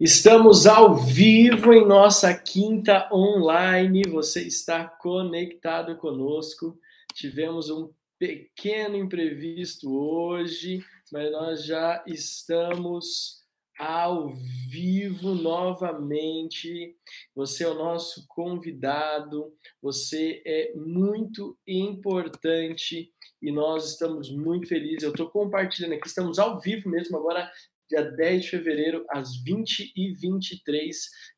Estamos ao vivo em nossa quinta online. Você está conectado conosco. Tivemos um pequeno imprevisto hoje, mas nós já estamos ao vivo novamente. Você é o nosso convidado, você é muito importante e nós estamos muito felizes. Eu estou compartilhando aqui, estamos ao vivo mesmo agora dia 10 de fevereiro, às 20h23.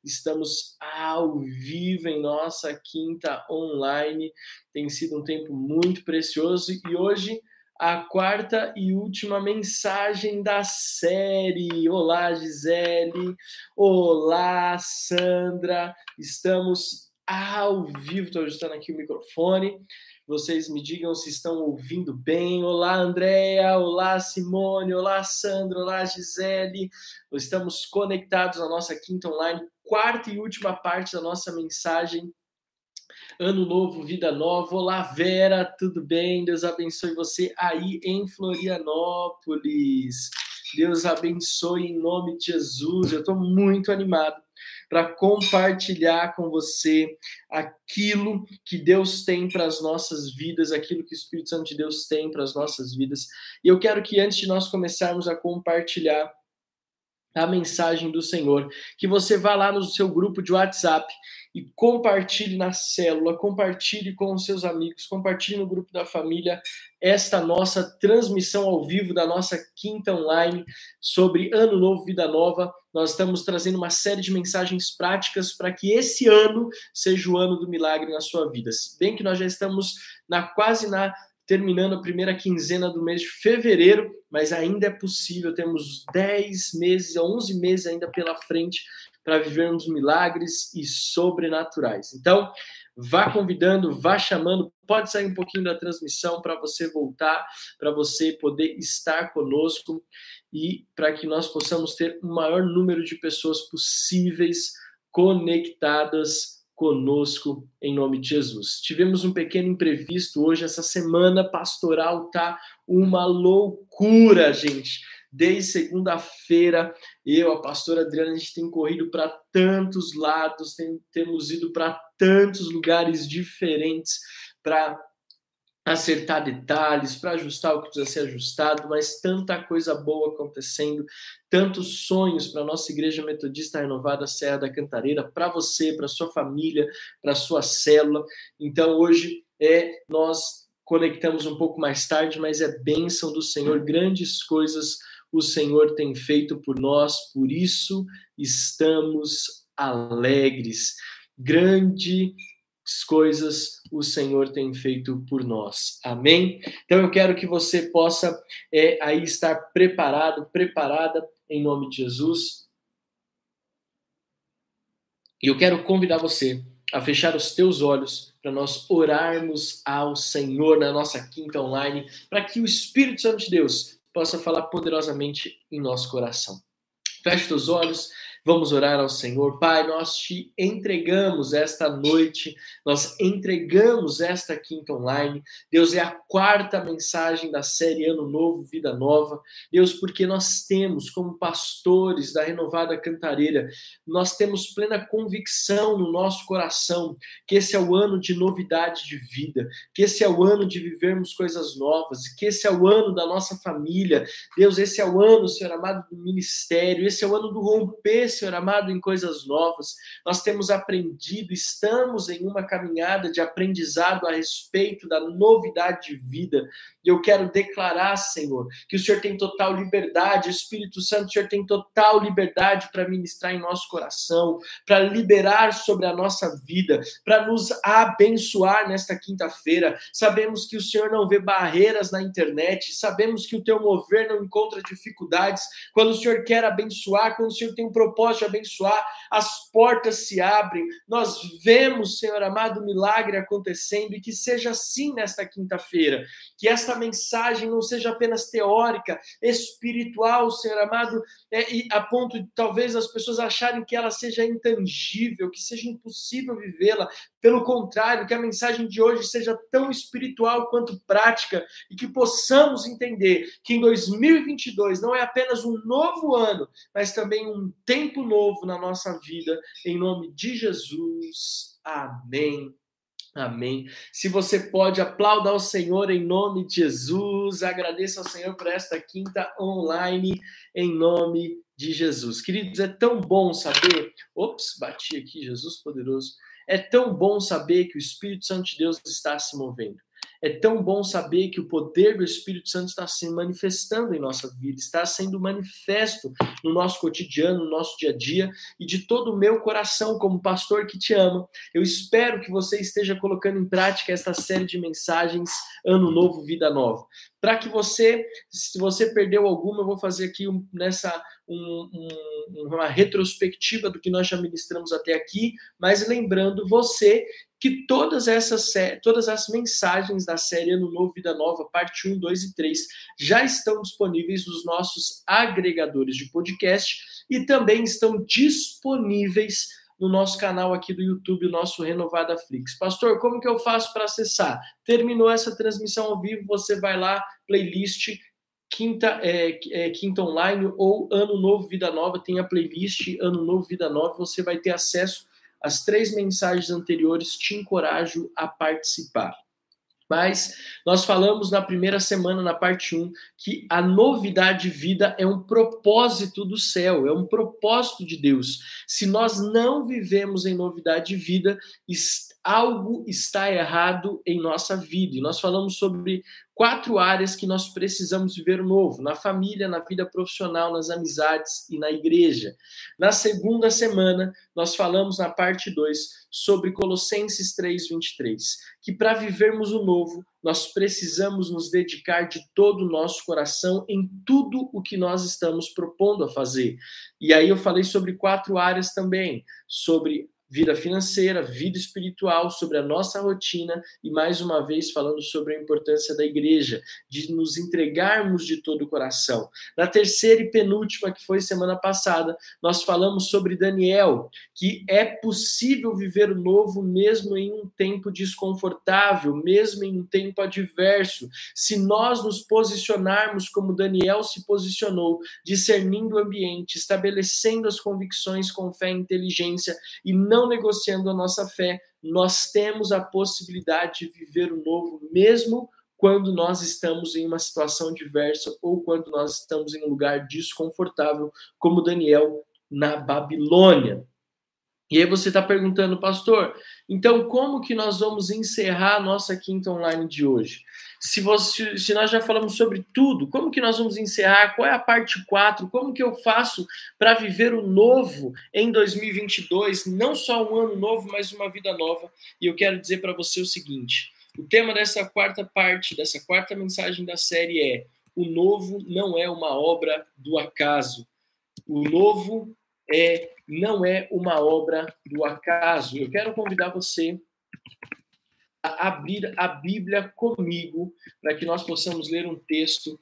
Estamos ao vivo em nossa quinta online. Tem sido um tempo muito precioso e hoje a quarta e última mensagem da série. Olá, Gisele. Olá, Sandra. Estamos ao vivo. Estou ajustando aqui o microfone vocês me digam se estão ouvindo bem. Olá, Andréia. Olá, Simone. Olá, Sandra. Olá, Gisele. Estamos conectados na nossa quinta online, quarta e última parte da nossa mensagem. Ano novo, vida nova. Olá, Vera. Tudo bem? Deus abençoe você aí em Florianópolis. Deus abençoe em nome de Jesus. Eu estou muito animado para compartilhar com você aquilo que Deus tem para as nossas vidas, aquilo que o Espírito Santo de Deus tem para as nossas vidas. E eu quero que antes de nós começarmos a compartilhar a mensagem do Senhor, que você vá lá no seu grupo de WhatsApp e compartilhe na célula, compartilhe com os seus amigos, compartilhe no grupo da família esta nossa transmissão ao vivo da nossa quinta online sobre Ano Novo, Vida Nova. Nós estamos trazendo uma série de mensagens práticas para que esse ano seja o ano do milagre na sua vida. Bem que nós já estamos na quase na terminando a primeira quinzena do mês de fevereiro, mas ainda é possível, temos 10 meses, 11 meses ainda pela frente para vivermos milagres e sobrenaturais. Então, vá convidando, vá chamando, pode sair um pouquinho da transmissão para você voltar, para você poder estar conosco e para que nós possamos ter o maior número de pessoas possíveis conectadas conosco em nome de Jesus. Tivemos um pequeno imprevisto hoje, essa semana pastoral tá uma loucura, gente. Desde segunda-feira, eu, a pastora Adriana, a gente tem corrido para tantos lados, tem, temos ido para tantos lugares diferentes para acertar detalhes, para ajustar o que precisa ser ajustado, mas tanta coisa boa acontecendo, tantos sonhos para nossa Igreja Metodista Renovada Serra da Cantareira, para você, para sua família, para sua célula. Então hoje é nós conectamos um pouco mais tarde, mas é bênção do Senhor, grandes coisas o Senhor tem feito por nós, por isso estamos alegres. Grande coisas o Senhor tem feito por nós. Amém? Então eu quero que você possa é, aí estar preparado, preparada em nome de Jesus. E eu quero convidar você a fechar os teus olhos para nós orarmos ao Senhor na nossa quinta online, para que o Espírito Santo de Deus possa falar poderosamente em nosso coração. Feche os olhos. Vamos orar ao Senhor. Pai, nós te entregamos esta noite, nós entregamos esta quinta online. Deus, é a quarta mensagem da série Ano Novo, Vida Nova. Deus, porque nós temos, como pastores da Renovada Cantareira, nós temos plena convicção no nosso coração que esse é o ano de novidade de vida, que esse é o ano de vivermos coisas novas, que esse é o ano da nossa família. Deus, esse é o ano, Senhor amado, do ministério, esse é o ano do romper Senhor amado, em coisas novas. Nós temos aprendido, estamos em uma caminhada de aprendizado a respeito da novidade de vida. E eu quero declarar, Senhor, que o Senhor tem total liberdade, Espírito Santo, o Senhor tem total liberdade para ministrar em nosso coração, para liberar sobre a nossa vida, para nos abençoar nesta quinta-feira. Sabemos que o Senhor não vê barreiras na internet, sabemos que o teu mover não encontra dificuldades. Quando o Senhor quer abençoar, quando o Senhor tem um propósito, propósito de abençoar, as portas se abrem, nós vemos, Senhor amado, milagre acontecendo e que seja assim nesta quinta-feira, que esta mensagem não seja apenas teórica, espiritual, Senhor amado, é, e a ponto de talvez as pessoas acharem que ela seja intangível, que seja impossível vivê-la. Pelo contrário, que a mensagem de hoje seja tão espiritual quanto prática e que possamos entender que em 2022 não é apenas um novo ano, mas também um tempo novo na nossa vida. Em nome de Jesus. Amém. Amém. Se você pode, aplauda ao Senhor em nome de Jesus. Agradeça ao Senhor por esta quinta online em nome de Jesus. Queridos, é tão bom saber. Ops, bati aqui, Jesus poderoso. É tão bom saber que o Espírito Santo de Deus está se movendo. É tão bom saber que o poder do Espírito Santo está se manifestando em nossa vida, está sendo manifesto no nosso cotidiano, no nosso dia a dia e de todo o meu coração, como pastor que te ama. Eu espero que você esteja colocando em prática esta série de mensagens Ano Novo, Vida Nova. Para que você, se você perdeu alguma, eu vou fazer aqui um, nessa um, um, uma retrospectiva do que nós já ministramos até aqui, mas lembrando você que todas essas, todas as mensagens da série Ano Novo Vida Nova, parte 1, 2 e 3, já estão disponíveis nos nossos agregadores de podcast e também estão disponíveis no nosso canal aqui do YouTube, o nosso Renovada Flix. Pastor, como que eu faço para acessar? Terminou essa transmissão ao vivo, você vai lá, playlist Quinta, é, é, Quinta Online ou Ano Novo Vida Nova, tem a playlist Ano Novo Vida Nova, você vai ter acesso as três mensagens anteriores te encorajo a participar. Mas nós falamos na primeira semana, na parte 1, que a novidade de vida é um propósito do céu, é um propósito de Deus. Se nós não vivemos em novidade de vida, algo está errado em nossa vida. E nós falamos sobre quatro áreas que nós precisamos viver novo: na família, na vida profissional, nas amizades e na igreja. Na segunda semana, nós falamos na parte 2 sobre Colossenses 3:23, que para vivermos o novo, nós precisamos nos dedicar de todo o nosso coração em tudo o que nós estamos propondo a fazer. E aí eu falei sobre quatro áreas também, sobre vida financeira, vida espiritual, sobre a nossa rotina e mais uma vez falando sobre a importância da igreja, de nos entregarmos de todo o coração. Na terceira e penúltima, que foi semana passada, nós falamos sobre Daniel, que é possível viver o novo mesmo em um tempo desconfortável, mesmo em um tempo adverso, se nós nos posicionarmos como Daniel se posicionou, discernindo o ambiente, estabelecendo as convicções com fé e inteligência e não não negociando a nossa fé, nós temos a possibilidade de viver o novo, mesmo quando nós estamos em uma situação diversa ou quando nós estamos em um lugar desconfortável, como Daniel na Babilônia. E aí você está perguntando, pastor, então como que nós vamos encerrar a nossa quinta online de hoje? se, você, se nós já falamos sobre tudo, como que nós vamos encerrar? Qual é a parte 4? Como que eu faço para viver o novo em 2022? Não só um ano novo, mas uma vida nova. E eu quero dizer para você o seguinte: o tema dessa quarta parte, dessa quarta mensagem da série é: o novo não é uma obra do acaso. O novo é não é uma obra do acaso. Eu quero convidar você abrir a Bíblia comigo para que nós possamos ler um texto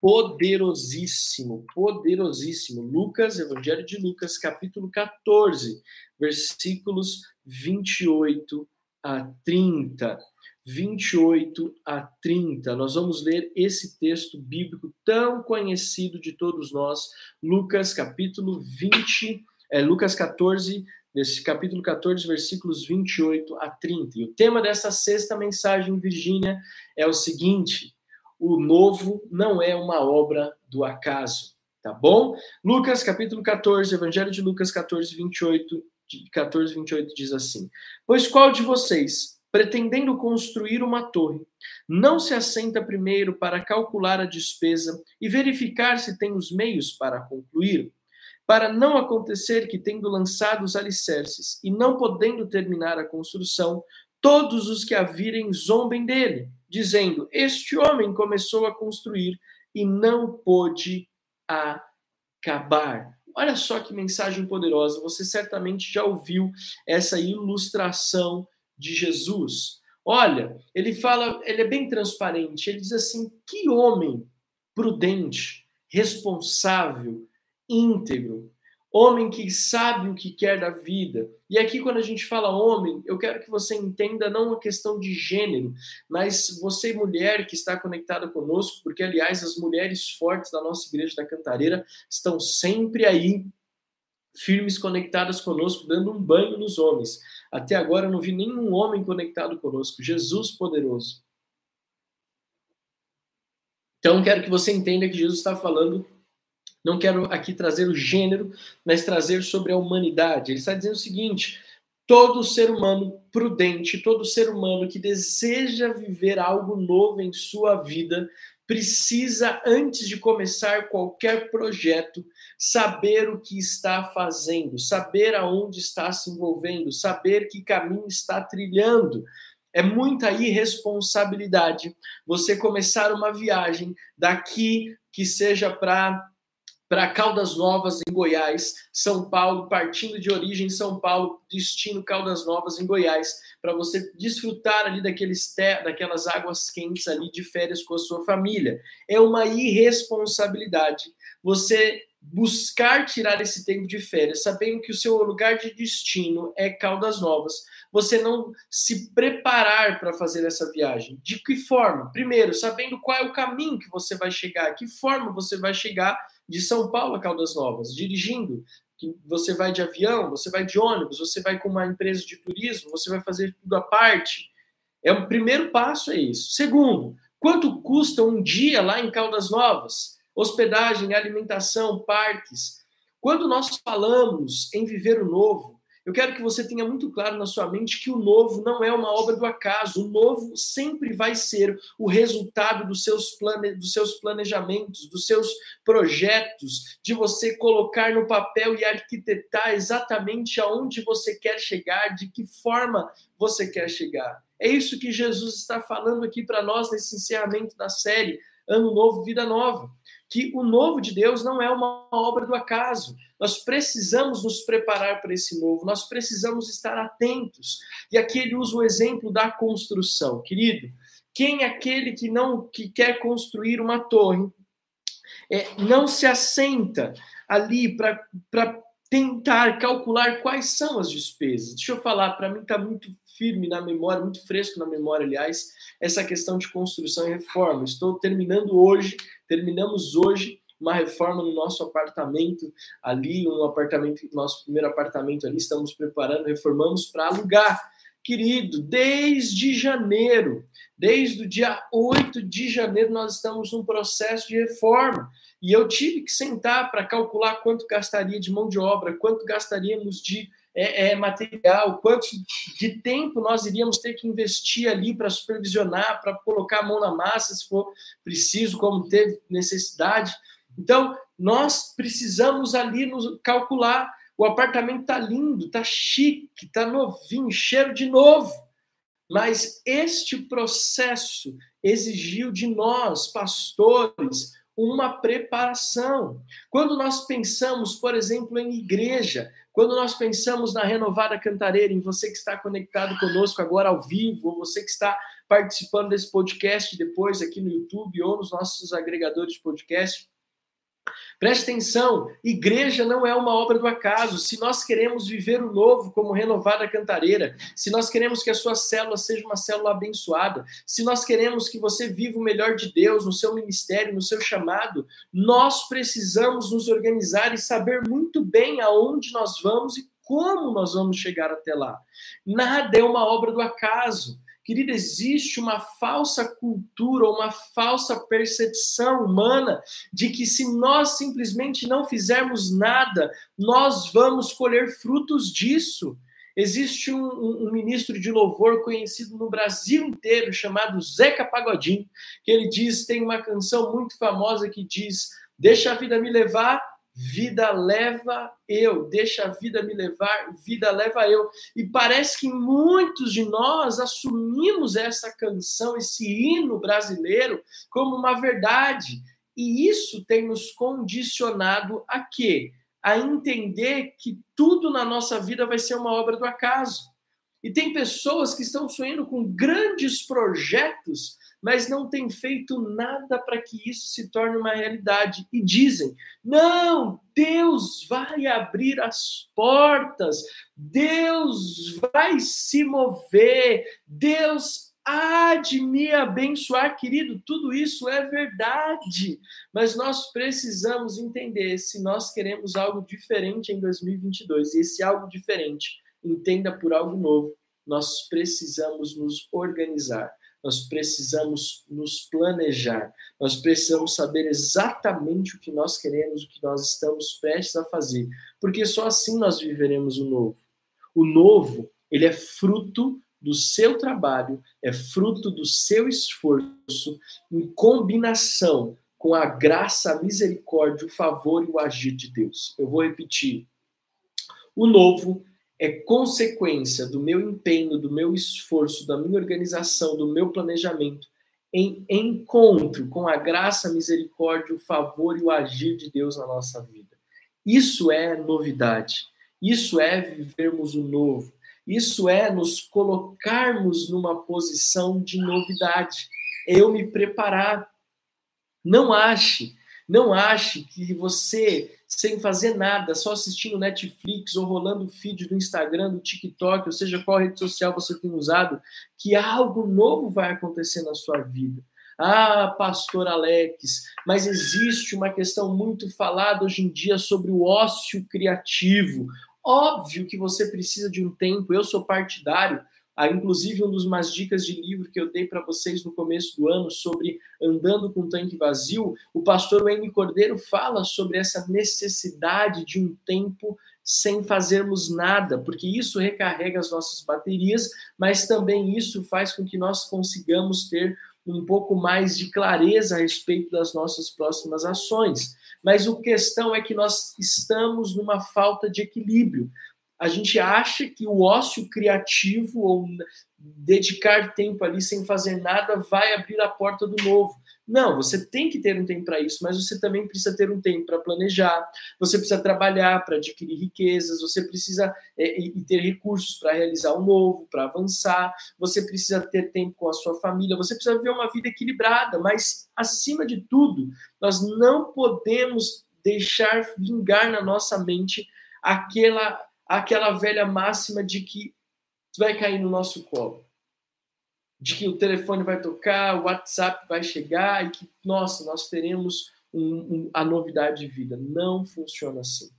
poderosíssimo, poderosíssimo. Lucas, Evangelho de Lucas, capítulo 14, versículos 28 a 30. 28 a 30. Nós vamos ler esse texto bíblico tão conhecido de todos nós, Lucas capítulo 20, é, Lucas 14, nesse capítulo 14, versículos 28 a 30. E o tema dessa sexta mensagem, Virgínia, é o seguinte: o novo não é uma obra do acaso, tá bom? Lucas, capítulo 14, Evangelho de Lucas 14, 28, 14, 28 diz assim: Pois qual de vocês, pretendendo construir uma torre, não se assenta primeiro para calcular a despesa e verificar se tem os meios para concluir? para não acontecer que, tendo lançado os alicerces e não podendo terminar a construção, todos os que a virem zombem dele, dizendo: Este homem começou a construir e não pôde acabar. Olha só que mensagem poderosa. Você certamente já ouviu essa ilustração de Jesus. Olha, ele fala, ele é bem transparente. Ele diz assim: que homem prudente, responsável, íntegro. homem que sabe o que quer da vida. E aqui, quando a gente fala homem, eu quero que você entenda não a questão de gênero, mas você, mulher que está conectada conosco, porque, aliás, as mulheres fortes da nossa igreja da Cantareira estão sempre aí, firmes, conectadas conosco, dando um banho nos homens. Até agora eu não vi nenhum homem conectado conosco. Jesus poderoso. Então, quero que você entenda que Jesus está falando não quero aqui trazer o gênero, mas trazer sobre a humanidade. Ele está dizendo o seguinte: todo ser humano prudente, todo ser humano que deseja viver algo novo em sua vida, precisa, antes de começar qualquer projeto, saber o que está fazendo, saber aonde está se envolvendo, saber que caminho está trilhando. É muita irresponsabilidade você começar uma viagem daqui que seja para para Caldas Novas, em Goiás, São Paulo, partindo de origem São Paulo, destino Caldas Novas, em Goiás, para você desfrutar ali daqueles daquelas águas quentes ali de férias com a sua família. É uma irresponsabilidade você buscar tirar esse tempo de férias, sabendo que o seu lugar de destino é Caldas Novas, você não se preparar para fazer essa viagem. De que forma? Primeiro, sabendo qual é o caminho que você vai chegar, que forma você vai chegar de São Paulo a Caldas Novas, dirigindo. Você vai de avião, você vai de ônibus, você vai com uma empresa de turismo, você vai fazer tudo à parte. É o primeiro passo é isso. Segundo, quanto custa um dia lá em Caldas Novas? Hospedagem, alimentação, parques. Quando nós falamos em viver o novo, eu quero que você tenha muito claro na sua mente que o novo não é uma obra do acaso. O novo sempre vai ser o resultado dos seus, plane... dos seus planejamentos, dos seus projetos, de você colocar no papel e arquitetar exatamente aonde você quer chegar, de que forma você quer chegar. É isso que Jesus está falando aqui para nós nesse encerramento da série Ano Novo, Vida Nova que o novo de Deus não é uma obra do acaso. Nós precisamos nos preparar para esse novo, nós precisamos estar atentos. E aqui ele usa o exemplo da construção. Querido, quem é aquele que não que quer construir uma torre é, não se assenta ali para tentar calcular quais são as despesas. Deixa eu falar, para mim está muito firme na memória, muito fresco na memória, aliás, essa questão de construção e reforma. Estou terminando hoje, terminamos hoje uma reforma no nosso apartamento ali, um apartamento, nosso primeiro apartamento ali, estamos preparando, reformamos para alugar. Querido, desde janeiro, desde o dia 8 de janeiro, nós estamos num processo de reforma. E eu tive que sentar para calcular quanto gastaria de mão de obra, quanto gastaríamos de é, é, material, quanto de tempo nós iríamos ter que investir ali para supervisionar, para colocar a mão na massa, se for preciso, como teve necessidade. Então, nós precisamos ali nos calcular. O apartamento está lindo, está chique, está novinho, cheiro de novo. Mas este processo exigiu de nós, pastores, uma preparação. Quando nós pensamos, por exemplo, em igreja, quando nós pensamos na renovada cantareira, em você que está conectado conosco agora ao vivo, ou você que está participando desse podcast depois aqui no YouTube ou nos nossos agregadores de podcast, Preste atenção, igreja não é uma obra do acaso. Se nós queremos viver o novo como renovada cantareira, se nós queremos que a sua célula seja uma célula abençoada, se nós queremos que você viva o melhor de Deus no seu ministério, no seu chamado, nós precisamos nos organizar e saber muito bem aonde nós vamos e como nós vamos chegar até lá. Nada é uma obra do acaso. Querida, existe uma falsa cultura, uma falsa percepção humana de que se nós simplesmente não fizermos nada, nós vamos colher frutos disso. Existe um, um, um, ministro de louvor conhecido no Brasil inteiro chamado Zeca Pagodinho, que ele diz, tem uma canção muito famosa que diz: Deixa a vida me levar, vida leva eu, deixa a vida me levar, vida leva eu. E parece que muitos de nós assumimos essa canção, esse hino brasileiro, como uma verdade. E isso tem nos condicionado a quê? A entender que tudo na nossa vida vai ser uma obra do acaso. E tem pessoas que estão sonhando com grandes projetos, mas não têm feito nada para que isso se torne uma realidade. E dizem: não, Deus vai abrir as portas, Deus vai se mover, Deus há de me abençoar, querido. Tudo isso é verdade, mas nós precisamos entender se nós queremos algo diferente em 2022. E esse algo diferente, entenda por algo novo, nós precisamos nos organizar nós precisamos nos planejar, nós precisamos saber exatamente o que nós queremos, o que nós estamos prestes a fazer, porque só assim nós viveremos o novo. O novo, ele é fruto do seu trabalho, é fruto do seu esforço, em combinação com a graça, a misericórdia, o favor e o agir de Deus. Eu vou repetir. O novo é consequência do meu empenho, do meu esforço, da minha organização, do meu planejamento, em encontro com a graça, a misericórdia, o favor e o agir de Deus na nossa vida. Isso é novidade. Isso é vivermos o novo. Isso é nos colocarmos numa posição de novidade. Eu me preparar. Não ache, não ache que você sem fazer nada, só assistindo Netflix ou rolando feed do Instagram, do TikTok, ou seja, qual rede social você tem usado, que algo novo vai acontecer na sua vida. Ah, pastor Alex, mas existe uma questão muito falada hoje em dia sobre o ócio criativo. Óbvio que você precisa de um tempo, eu sou partidário ah, inclusive, um dos mais dicas de livro que eu dei para vocês no começo do ano sobre andando com tanque vazio, o pastor Wayne Cordeiro fala sobre essa necessidade de um tempo sem fazermos nada, porque isso recarrega as nossas baterias, mas também isso faz com que nós consigamos ter um pouco mais de clareza a respeito das nossas próximas ações. Mas o questão é que nós estamos numa falta de equilíbrio a gente acha que o ócio criativo ou dedicar tempo ali sem fazer nada vai abrir a porta do novo. Não, você tem que ter um tempo para isso, mas você também precisa ter um tempo para planejar, você precisa trabalhar para adquirir riquezas, você precisa é, e ter recursos para realizar o novo, para avançar, você precisa ter tempo com a sua família, você precisa viver uma vida equilibrada, mas acima de tudo, nós não podemos deixar vingar na nossa mente aquela aquela velha máxima de que vai cair no nosso colo. De que o telefone vai tocar, o WhatsApp vai chegar e que, nossa, nós teremos um, um, a novidade de vida. Não funciona assim.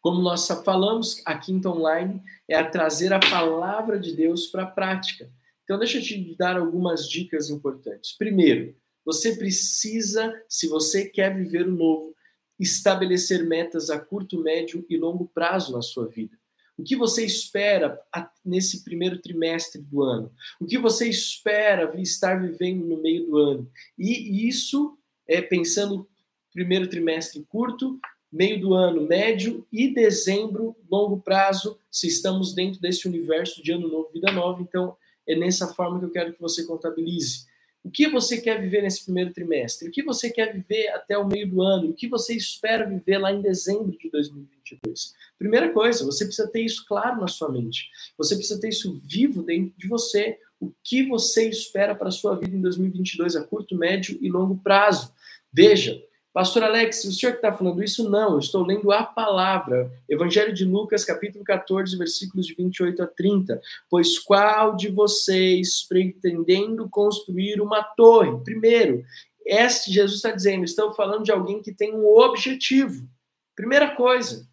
Como nós falamos, a Quinta Online é a trazer a palavra de Deus para a prática. Então, deixa eu te dar algumas dicas importantes. Primeiro, você precisa, se você quer viver o novo, estabelecer metas a curto, médio e longo prazo na sua vida. O que você espera nesse primeiro trimestre do ano? O que você espera estar vivendo no meio do ano? E isso é pensando primeiro trimestre curto, meio do ano médio e dezembro longo prazo, se estamos dentro desse universo de ano novo, vida nova. Então, é nessa forma que eu quero que você contabilize. O que você quer viver nesse primeiro trimestre? O que você quer viver até o meio do ano? O que você espera viver lá em dezembro de 2022? Primeira coisa, você precisa ter isso claro na sua mente. Você precisa ter isso vivo dentro de você. O que você espera para a sua vida em 2022 a curto, médio e longo prazo? Veja, Pastor Alex, o senhor que está falando isso? Não, eu estou lendo a palavra. Evangelho de Lucas, capítulo 14, versículos de 28 a 30. Pois qual de vocês, pretendendo construir uma torre? Primeiro, este Jesus está dizendo, estão falando de alguém que tem um objetivo. Primeira coisa,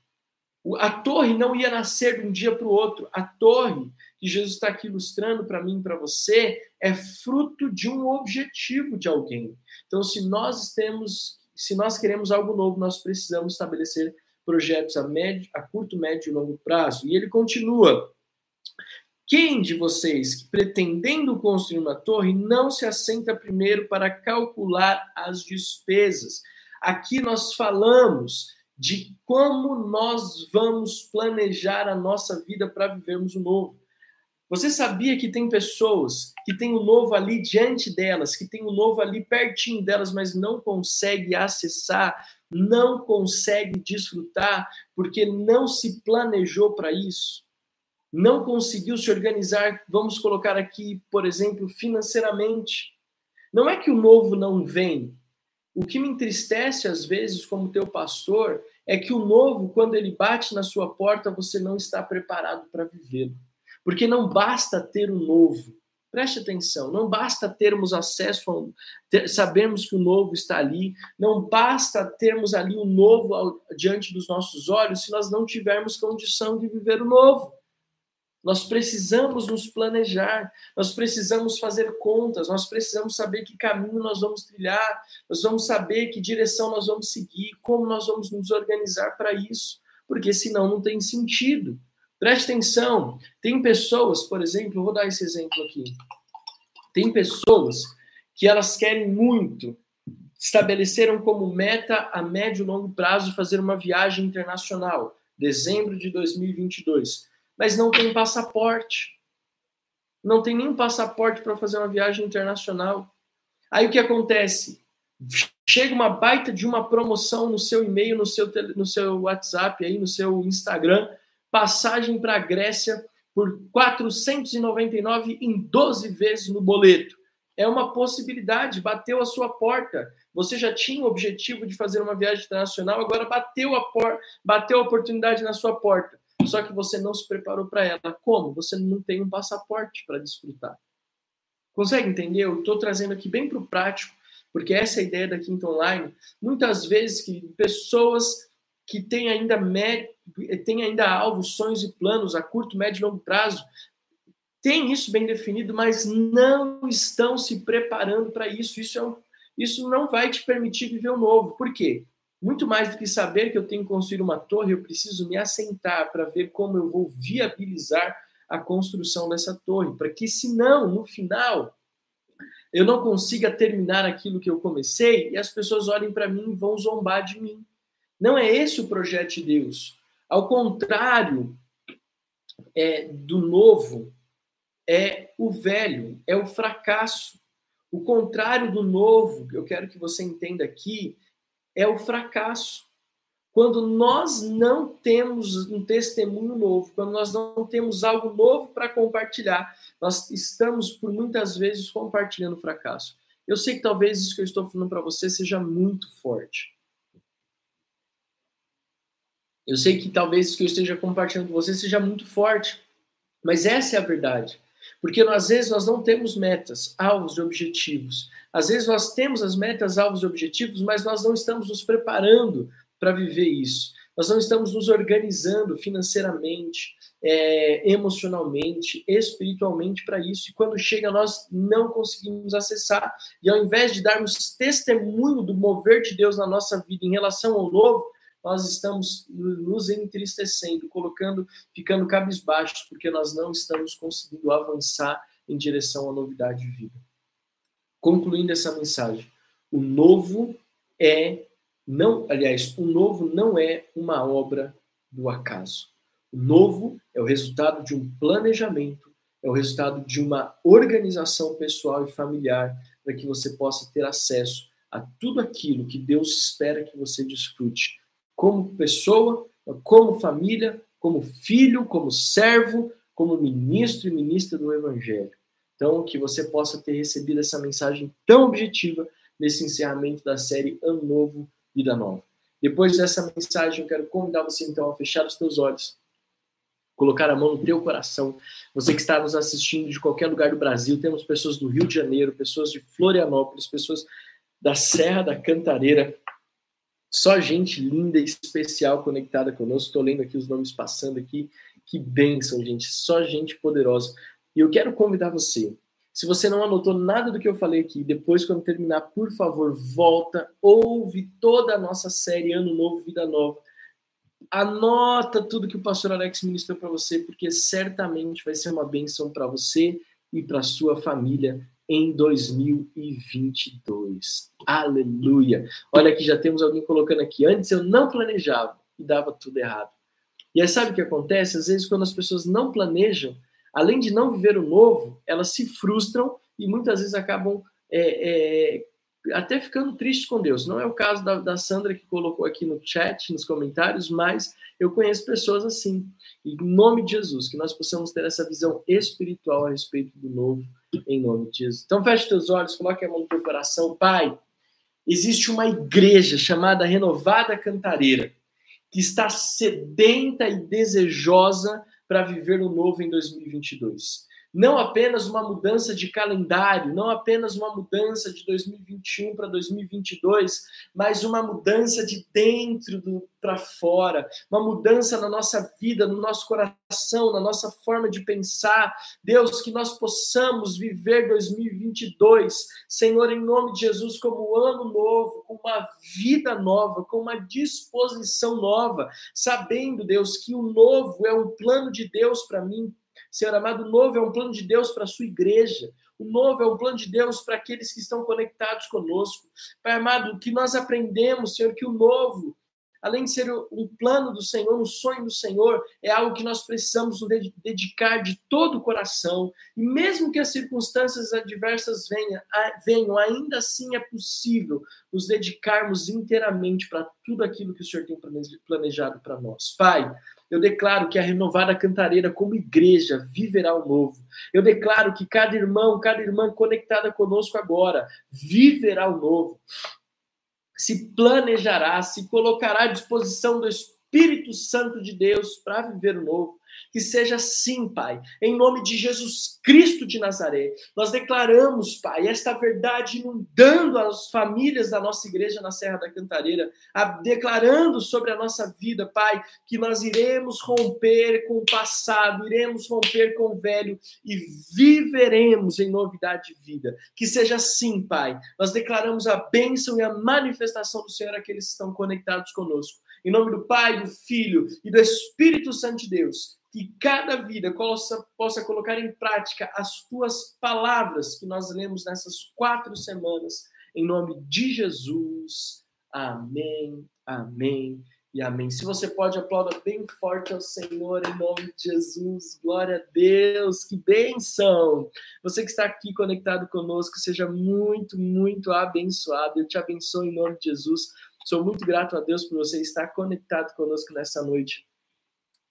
a torre não ia nascer de um dia para o outro. A torre que Jesus está aqui ilustrando para mim e para você é fruto de um objetivo de alguém. Então, se nós temos se nós queremos algo novo, nós precisamos estabelecer projetos a, médio, a curto, médio e longo prazo. E ele continua. Quem de vocês, pretendendo construir uma torre, não se assenta primeiro para calcular as despesas? Aqui nós falamos de como nós vamos planejar a nossa vida para vivermos o novo. Você sabia que tem pessoas que têm o novo ali diante delas, que tem o novo ali pertinho delas, mas não consegue acessar, não consegue desfrutar, porque não se planejou para isso? não conseguiu se organizar, vamos colocar aqui, por exemplo, financeiramente. Não é que o novo não vem. O que me entristece às vezes, como teu pastor, é que o novo, quando ele bate na sua porta, você não está preparado para vivê-lo. Porque não basta ter o novo. Preste atenção, não basta termos acesso, a, ter, sabermos que o novo está ali, não basta termos ali o novo ao, diante dos nossos olhos se nós não tivermos condição de viver o novo. Nós precisamos nos planejar, nós precisamos fazer contas, nós precisamos saber que caminho nós vamos trilhar, nós vamos saber que direção nós vamos seguir, como nós vamos nos organizar para isso, porque senão não tem sentido. Preste atenção, tem pessoas, por exemplo, vou dar esse exemplo aqui. Tem pessoas que elas querem muito, estabeleceram como meta a médio e longo prazo fazer uma viagem internacional, dezembro de 2022 mas não tem passaporte. Não tem nenhum passaporte para fazer uma viagem internacional. Aí o que acontece? Chega uma baita de uma promoção no seu e-mail, no seu, no seu WhatsApp, aí, no seu Instagram, passagem para a Grécia por 499 em 12 vezes no boleto. É uma possibilidade, bateu a sua porta. Você já tinha o objetivo de fazer uma viagem internacional, agora bateu a, por... bateu a oportunidade na sua porta só que você não se preparou para ela. Como? Você não tem um passaporte para desfrutar. Consegue entender? Eu estou trazendo aqui bem para o prático, porque essa é a ideia da Quinta Online. Muitas vezes que pessoas que têm ainda, têm ainda alvos, sonhos e planos a curto, médio e longo prazo, têm isso bem definido, mas não estão se preparando para isso. Isso, é um, isso não vai te permitir viver o novo. Por quê? Muito mais do que saber que eu tenho que construir uma torre, eu preciso me assentar para ver como eu vou viabilizar a construção dessa torre, para que, senão, no final, eu não consiga terminar aquilo que eu comecei e as pessoas olhem para mim e vão zombar de mim. Não é esse o projeto de Deus. Ao contrário é, do novo, é o velho, é o fracasso. O contrário do novo, eu quero que você entenda aqui, é o fracasso. Quando nós não temos um testemunho novo, quando nós não temos algo novo para compartilhar, nós estamos, por muitas vezes, compartilhando fracasso. Eu sei que talvez isso que eu estou falando para você seja muito forte. Eu sei que talvez isso que eu esteja compartilhando com você seja muito forte, mas essa é a verdade. Porque às vezes nós não temos metas, alvos e objetivos. Às vezes nós temos as metas, alvos e objetivos, mas nós não estamos nos preparando para viver isso. Nós não estamos nos organizando financeiramente, é, emocionalmente, espiritualmente para isso. E quando chega, nós não conseguimos acessar. E ao invés de darmos testemunho do mover de Deus na nossa vida em relação ao novo, nós estamos nos entristecendo, colocando, ficando cabisbaixos, porque nós não estamos conseguindo avançar em direção à novidade de vida. Concluindo essa mensagem, o novo é não, aliás, o novo não é uma obra do acaso. O novo é o resultado de um planejamento, é o resultado de uma organização pessoal e familiar para que você possa ter acesso a tudo aquilo que Deus espera que você desfrute, como pessoa, como família, como filho, como servo, como ministro e ministra do Evangelho. Então, que você possa ter recebido essa mensagem tão objetiva nesse encerramento da série Ano Novo, Vida Nova. Depois dessa mensagem, eu quero convidar você então a fechar os teus olhos, colocar a mão no teu coração. Você que está nos assistindo de qualquer lugar do Brasil, temos pessoas do Rio de Janeiro, pessoas de Florianópolis, pessoas da Serra da Cantareira, só gente linda e especial conectada conosco. Estou lendo aqui os nomes passando aqui. Que bênção, gente. Só gente poderosa. E eu quero convidar você, se você não anotou nada do que eu falei aqui, depois, quando terminar, por favor, volta, ouve toda a nossa série Ano Novo, Vida Nova. Anota tudo que o pastor Alex ministrou para você, porque certamente vai ser uma bênção para você e para sua família em 2022. Aleluia! Olha que já temos alguém colocando aqui. Antes eu não planejava e dava tudo errado. E aí sabe o que acontece? Às vezes, quando as pessoas não planejam, além de não viver o novo, elas se frustram e muitas vezes acabam é, é, até ficando triste com Deus. Não é o caso da, da Sandra que colocou aqui no chat, nos comentários, mas eu conheço pessoas assim. em nome de Jesus, que nós possamos ter essa visão espiritual a respeito do novo, em nome de Jesus. Então feche teus olhos, coloque a mão no teu coração. Pai, existe uma igreja chamada Renovada Cantareira, que está sedenta e desejosa para viver o novo em 2022 não apenas uma mudança de calendário, não apenas uma mudança de 2021 para 2022, mas uma mudança de dentro para fora, uma mudança na nossa vida, no nosso coração, na nossa forma de pensar. Deus, que nós possamos viver 2022, Senhor, em nome de Jesus, como um ano novo, com uma vida nova, com uma disposição nova, sabendo, Deus, que o novo é um plano de Deus para mim, Senhor amado, o novo é um plano de Deus para a sua igreja. O novo é um plano de Deus para aqueles que estão conectados conosco. Pai amado, que nós aprendemos, Senhor, que o novo, além de ser um plano do Senhor, um sonho do Senhor, é algo que nós precisamos dedicar de todo o coração. E mesmo que as circunstâncias adversas venham, venham ainda assim é possível nos dedicarmos inteiramente para tudo aquilo que o Senhor tem planejado para nós. Pai, eu declaro que a renovada cantareira, como igreja, viverá o novo. Eu declaro que cada irmão, cada irmã conectada conosco agora, viverá o novo. Se planejará, se colocará à disposição do Espírito Santo de Deus para viver novo. Que seja assim, Pai, em nome de Jesus Cristo de Nazaré. Nós declaramos, Pai, esta verdade inundando as famílias da nossa igreja na Serra da Cantareira, declarando sobre a nossa vida, Pai, que nós iremos romper com o passado, iremos romper com o velho e viveremos em novidade de vida. Que seja assim, Pai. Nós declaramos a bênção e a manifestação do Senhor àqueles que estão conectados conosco. Em nome do Pai, do Filho e do Espírito Santo de Deus que cada vida possa, possa colocar em prática as tuas palavras que nós lemos nessas quatro semanas, em nome de Jesus. Amém, amém e amém. Se você pode, aplauda bem forte ao Senhor, em nome de Jesus. Glória a Deus, que bênção! Você que está aqui conectado conosco, seja muito, muito abençoado. Eu te abençoo em nome de Jesus. Sou muito grato a Deus por você estar conectado conosco nessa noite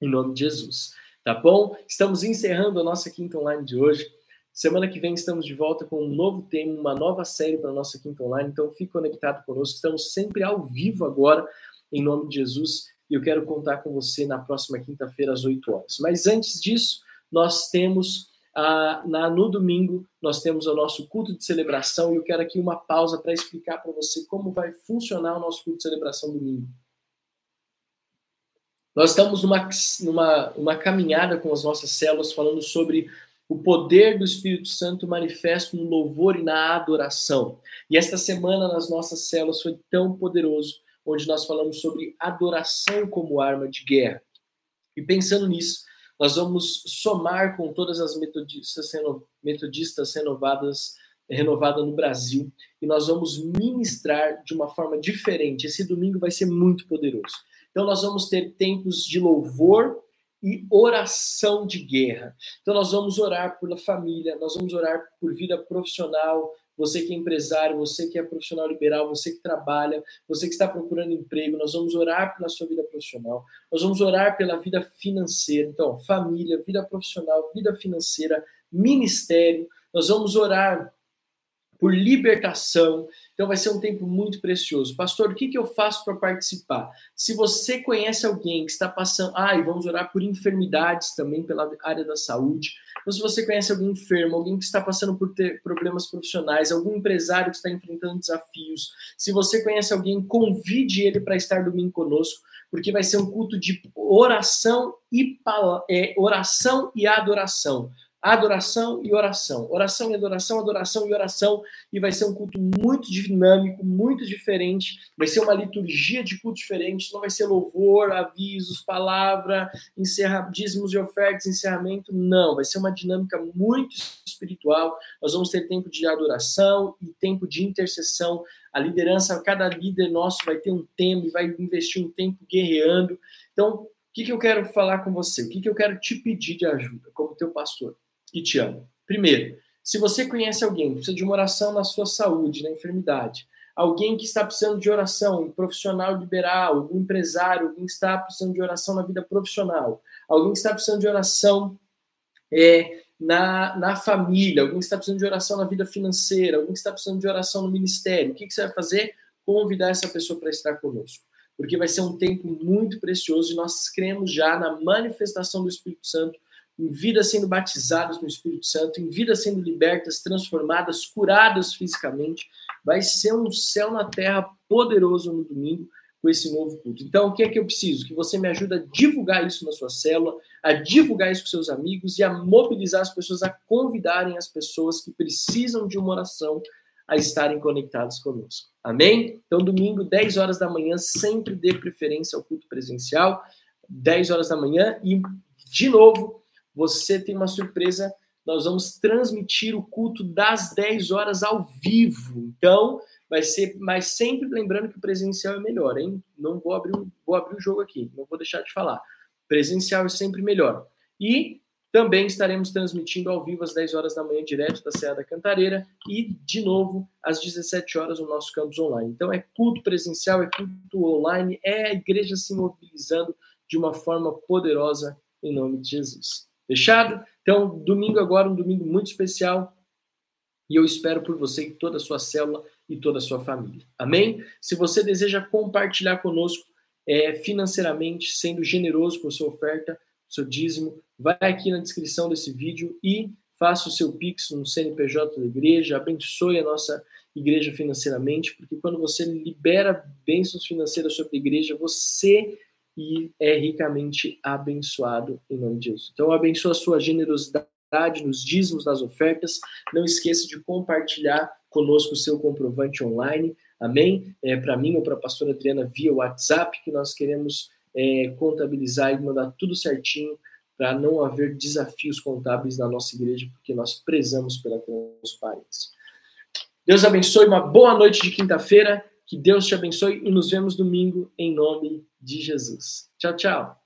em nome de Jesus. Tá bom? Estamos encerrando a nossa quinta online de hoje. Semana que vem estamos de volta com um novo tema, uma nova série para a nossa quinta online. Então fique conectado conosco. Estamos sempre ao vivo agora, em nome de Jesus. E eu quero contar com você na próxima quinta-feira, às 8 horas. Mas antes disso, nós temos ah, na, no domingo, nós temos o nosso culto de celebração. E eu quero aqui uma pausa para explicar para você como vai funcionar o nosso culto de celebração domingo. Nós estamos numa, numa uma caminhada com as nossas células falando sobre o poder do Espírito Santo manifesto no louvor e na adoração. E esta semana nas nossas células foi tão poderoso, onde nós falamos sobre adoração como arma de guerra. E pensando nisso, nós vamos somar com todas as metodistas, metodistas renovadas renovada no Brasil e nós vamos ministrar de uma forma diferente. Esse domingo vai ser muito poderoso. Então, nós vamos ter tempos de louvor e oração de guerra. Então, nós vamos orar pela família, nós vamos orar por vida profissional. Você que é empresário, você que é profissional liberal, você que trabalha, você que está procurando emprego, nós vamos orar pela sua vida profissional, nós vamos orar pela vida financeira. Então, família, vida profissional, vida financeira, ministério. Nós vamos orar por libertação. Então vai ser um tempo muito precioso. Pastor, o que, que eu faço para participar? Se você conhece alguém que está passando. Ah, e vamos orar por enfermidades também pela área da saúde. Então, se você conhece alguém enfermo, alguém que está passando por ter problemas profissionais, algum empresário que está enfrentando desafios, se você conhece alguém, convide ele para estar domingo conosco, porque vai ser um culto de oração e, é, oração e adoração adoração e oração. Oração e adoração, adoração e oração. E vai ser um culto muito dinâmico, muito diferente. Vai ser uma liturgia de culto diferente. Não vai ser louvor, avisos, palavra, encerra, dízimos e ofertas, encerramento. Não, vai ser uma dinâmica muito espiritual. Nós vamos ter tempo de adoração e tempo de intercessão. A liderança, cada líder nosso vai ter um tempo e vai investir um tempo guerreando. Então, o que, que eu quero falar com você? O que, que eu quero te pedir de ajuda como teu pastor? Que te amo. Primeiro, Se você conhece alguém que precisa de uma oração na sua saúde, na enfermidade, alguém que está precisando de oração, um profissional liberal, algum empresário, alguém que está precisando de oração na vida profissional, alguém que está precisando de oração é, na, na família, alguém que está precisando de oração na vida financeira, alguém que está precisando de oração no ministério, o que, que você vai fazer? Convidar essa pessoa para estar conosco. Porque vai ser um tempo muito precioso e nós cremos já na manifestação do Espírito Santo, em vidas sendo batizadas no Espírito Santo, em vidas sendo libertas, transformadas, curadas fisicamente. Vai ser um céu na terra poderoso no domingo com esse novo culto. Então, o que é que eu preciso? Que você me ajude a divulgar isso na sua célula, a divulgar isso com seus amigos e a mobilizar as pessoas, a convidarem as pessoas que precisam de uma oração a estarem conectados conosco. Amém? Então, domingo, 10 horas da manhã, sempre dê preferência ao culto presencial, 10 horas da manhã. E, de novo, você tem uma surpresa. Nós vamos transmitir o culto das 10 horas ao vivo. Então, vai ser, mas sempre lembrando que o presencial é melhor, hein? Não vou abrir, vou abrir o jogo aqui, não vou deixar de falar. Presencial é sempre melhor. E também estaremos transmitindo ao vivo às 10 horas da manhã, direto da Serra da Cantareira, e de novo às 17 horas no nosso campus online. Então é culto presencial, é culto online, é a igreja se mobilizando de uma forma poderosa em nome de Jesus. Fechado? Então, domingo agora, um domingo muito especial, e eu espero por você e toda a sua célula e toda a sua família. Amém? Se você deseja compartilhar conosco é, financeiramente, sendo generoso com sua oferta, seu dízimo, vai aqui na descrição desse vídeo e faça o seu Pix no CNPJ da igreja, abençoe a nossa igreja financeiramente, porque quando você libera bênçãos financeiras sobre a igreja, você é ricamente abençoado em nome de Jesus. Então, abençoa a sua generosidade nos dízimos, nas ofertas. Não esqueça de compartilhar conosco o seu comprovante online, amém? É, para mim ou para a pastora Adriana via WhatsApp, que nós queremos é, contabilizar e mandar tudo certinho para não haver desafios contábeis na nossa igreja, porque nós prezamos pela transparência. Deus abençoe, uma boa noite de quinta-feira, que Deus te abençoe e nos vemos domingo em nome de Jesus. Tchau, tchau.